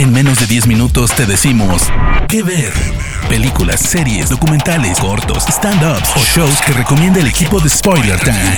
En menos de 10 minutos te decimos qué ver. Películas, series, documentales, cortos, stand-ups o shows que recomienda el equipo de Spoiler Time.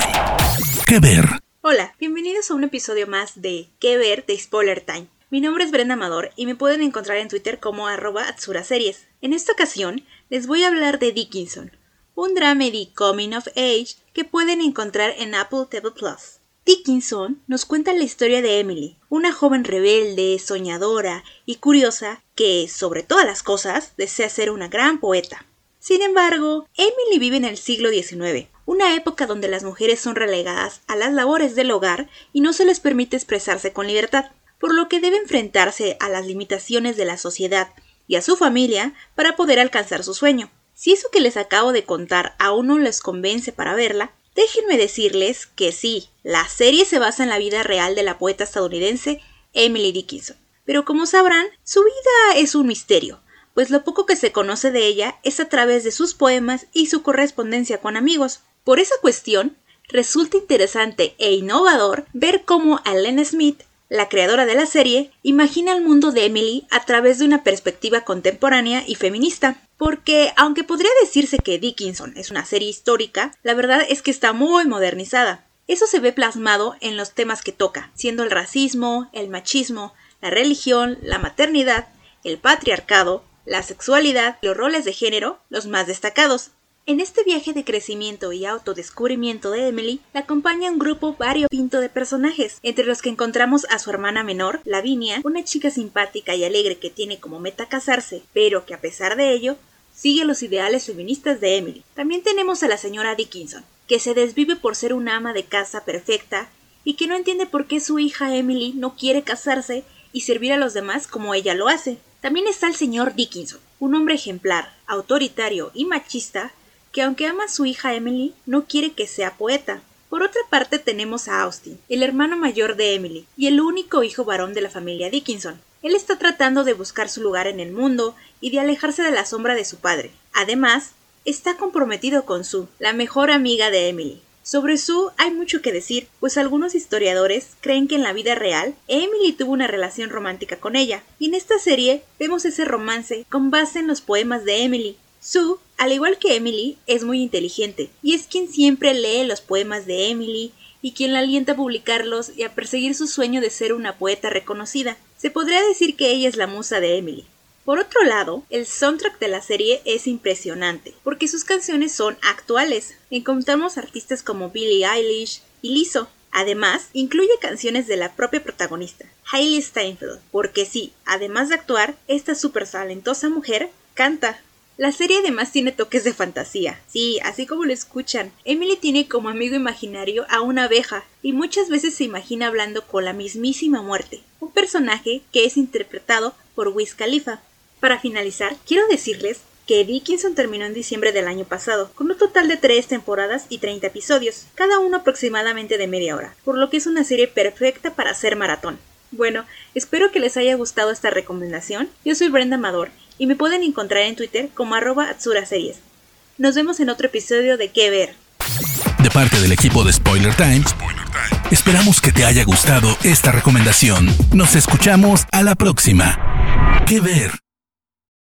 ¿Qué ver? Hola, bienvenidos a un episodio más de ¿Qué ver? de Spoiler Time. Mi nombre es Brenda Amador y me pueden encontrar en Twitter como arroba Series. En esta ocasión les voy a hablar de Dickinson, un dramedy coming of age que pueden encontrar en Apple TV Plus. Dickinson nos cuenta la historia de Emily, una joven rebelde, soñadora y curiosa que, sobre todas las cosas, desea ser una gran poeta. Sin embargo, Emily vive en el siglo XIX, una época donde las mujeres son relegadas a las labores del hogar y no se les permite expresarse con libertad, por lo que debe enfrentarse a las limitaciones de la sociedad y a su familia para poder alcanzar su sueño. Si eso que les acabo de contar aún no les convence para verla, Déjenme decirles que sí, la serie se basa en la vida real de la poeta estadounidense Emily Dickinson. Pero como sabrán, su vida es un misterio, pues lo poco que se conoce de ella es a través de sus poemas y su correspondencia con amigos. Por esa cuestión, resulta interesante e innovador ver cómo Allen Smith la creadora de la serie, imagina el mundo de Emily a través de una perspectiva contemporánea y feminista. Porque, aunque podría decirse que Dickinson es una serie histórica, la verdad es que está muy modernizada. Eso se ve plasmado en los temas que toca, siendo el racismo, el machismo, la religión, la maternidad, el patriarcado, la sexualidad los roles de género los más destacados. En este viaje de crecimiento y autodescubrimiento de Emily, la acompaña un grupo variopinto de personajes, entre los que encontramos a su hermana menor, Lavinia, una chica simpática y alegre que tiene como meta casarse, pero que a pesar de ello, sigue los ideales feministas de Emily. También tenemos a la señora Dickinson, que se desvive por ser una ama de casa perfecta y que no entiende por qué su hija Emily no quiere casarse y servir a los demás como ella lo hace. También está el señor Dickinson, un hombre ejemplar, autoritario y machista que aunque ama a su hija Emily, no quiere que sea poeta. Por otra parte tenemos a Austin, el hermano mayor de Emily, y el único hijo varón de la familia Dickinson. Él está tratando de buscar su lugar en el mundo y de alejarse de la sombra de su padre. Además, está comprometido con Sue, la mejor amiga de Emily. Sobre Sue hay mucho que decir, pues algunos historiadores creen que en la vida real Emily tuvo una relación romántica con ella, y en esta serie vemos ese romance con base en los poemas de Emily, Sue, al igual que Emily, es muy inteligente y es quien siempre lee los poemas de Emily y quien la alienta a publicarlos y a perseguir su sueño de ser una poeta reconocida. Se podría decir que ella es la musa de Emily. Por otro lado, el soundtrack de la serie es impresionante, porque sus canciones son actuales. Encontramos artistas como Billie Eilish y Lizzo. Además, incluye canciones de la propia protagonista, Hailey Steinfeld, porque sí, además de actuar, esta súper talentosa mujer canta. La serie además tiene toques de fantasía. Sí, así como lo escuchan, Emily tiene como amigo imaginario a una abeja y muchas veces se imagina hablando con la mismísima muerte, un personaje que es interpretado por Wiz Khalifa. Para finalizar, quiero decirles que Dickinson terminó en diciembre del año pasado, con un total de 3 temporadas y 30 episodios, cada uno aproximadamente de media hora, por lo que es una serie perfecta para hacer maratón. Bueno, espero que les haya gustado esta recomendación. Yo soy Brenda Amador y me pueden encontrar en Twitter como arroba Series. Nos vemos en otro episodio de ¿Qué ver? De parte del equipo de Spoiler Times, esperamos que te haya gustado esta recomendación. Nos escuchamos a la próxima. ¿Qué ver?